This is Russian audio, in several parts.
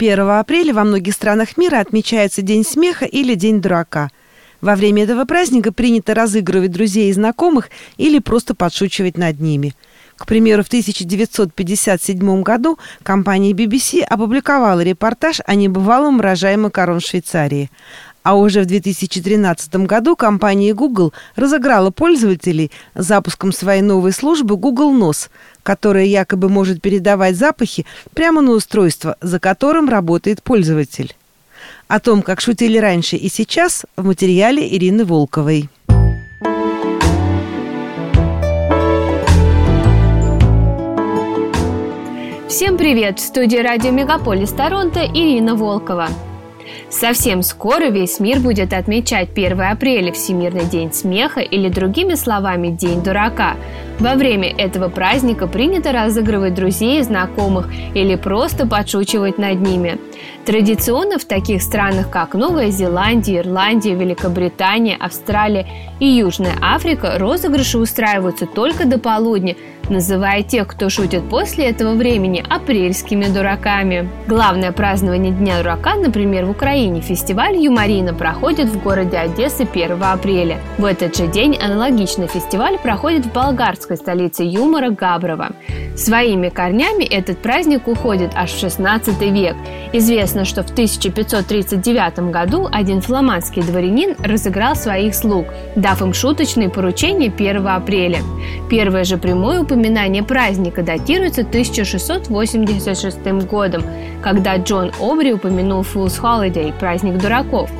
1 апреля во многих странах мира отмечается День смеха или День дурака. Во время этого праздника принято разыгрывать друзей и знакомых или просто подшучивать над ними. К примеру, в 1957 году компания BBC опубликовала репортаж о небывалом урожае макарон Швейцарии. А уже в 2013 году компания Google разыграла пользователей запуском своей новой службы Google Nose, которая якобы может передавать запахи прямо на устройство, за которым работает пользователь. О том, как шутили раньше и сейчас, в материале Ирины Волковой. Всем привет! В студии радио Мегаполис Торонто Ирина Волкова. Совсем скоро весь мир будет отмечать 1 апреля, Всемирный день смеха или другими словами День дурака. Во время этого праздника принято разыгрывать друзей и знакомых или просто подшучивать над ними. Традиционно в таких странах, как Новая Зеландия, Ирландия, Великобритания, Австралия и Южная Африка, розыгрыши устраиваются только до полудня, называя тех, кто шутит после этого времени, апрельскими дураками. Главное празднование Дня дурака, например, в Украине, фестиваль «Юморина» проходит в городе Одессы 1 апреля. В этот же день аналогичный фестиваль проходит в болгарской столице юмора Габрово. Своими корнями этот праздник уходит аж в 16 век. Известно, что в 1539 году один фламандский дворянин разыграл своих слуг, дав им шуточные поручения 1 апреля. Первое же прямое упоминание праздника датируется 1686 годом, когда Джон Обри упомянул Fool's Holiday – праздник дураков.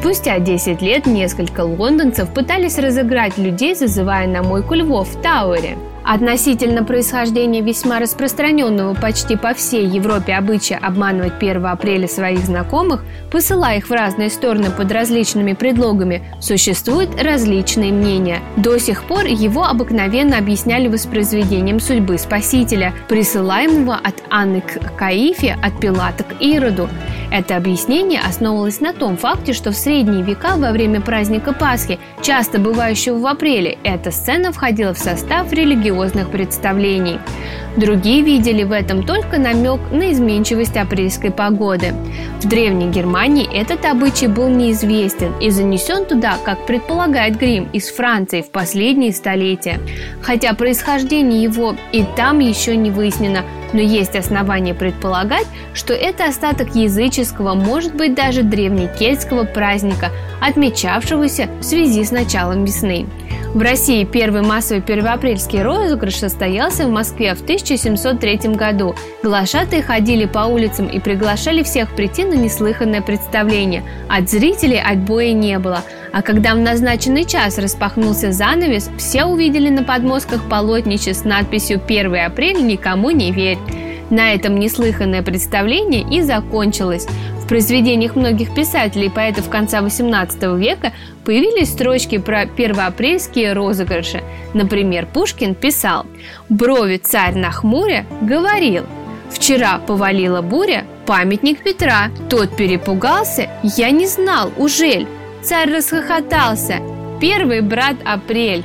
Спустя 10 лет несколько лондонцев пытались разыграть людей, зазывая на мойку львов в Тауэре – Относительно происхождения весьма распространенного почти по всей Европе обычая обманывать 1 апреля своих знакомых, посылая их в разные стороны под различными предлогами, существуют различные мнения. До сих пор его обыкновенно объясняли воспроизведением судьбы Спасителя, присылаемого от Анны к Каифе, от Пилата к Ироду. Это объяснение основывалось на том факте, что в средние века во время праздника Пасхи, часто бывающего в апреле, эта сцена входила в состав религиозных представлений. Другие видели в этом только намек на изменчивость апрельской погоды. В Древней Германии этот обычай был неизвестен и занесен туда, как предполагает Грим, из Франции в последние столетия. Хотя происхождение его и там еще не выяснено, но есть основания предполагать, что это остаток языческого, может быть даже древнекельтского праздника, отмечавшегося в связи с началом весны. В России первый массовый первоапрельский розыгрыш состоялся в Москве в 1703 году. Глашатые ходили по улицам и приглашали всех прийти на неслыханное представление. От зрителей отбоя не было. А когда в назначенный час распахнулся занавес, все увидели на подмостках полотнище с надписью «1 апреля никому не верь». На этом неслыханное представление и закончилось. Произведениях многих писателей и поэтов конца XVIII века появились строчки про первоапрельские розыгрыши. Например, Пушкин писал «Брови царь на хмуре говорил, Вчера повалила буря, памятник Петра. Тот перепугался, я не знал, ужель. Царь расхохотался. Первый брат апрель.